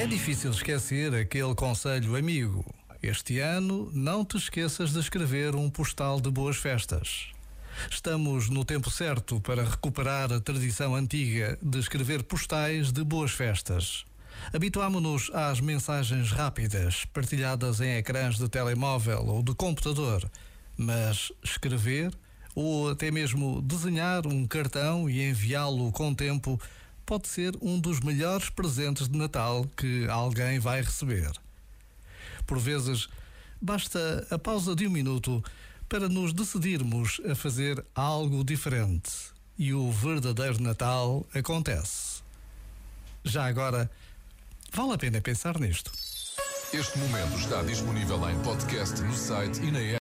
É difícil esquecer aquele conselho amigo. Este ano não te esqueças de escrever um postal de boas festas. Estamos no tempo certo para recuperar a tradição antiga de escrever postais de boas festas. Habituámonos às mensagens rápidas, partilhadas em ecrãs de telemóvel ou de computador. Mas escrever, ou até mesmo desenhar um cartão e enviá-lo com tempo, pode ser um dos melhores presentes de Natal que alguém vai receber. Por vezes, basta a pausa de um minuto para nos decidirmos a fazer algo diferente. E o verdadeiro Natal acontece. Já agora, vale a pena pensar nisto. Este momento está disponível em podcast no site e na app.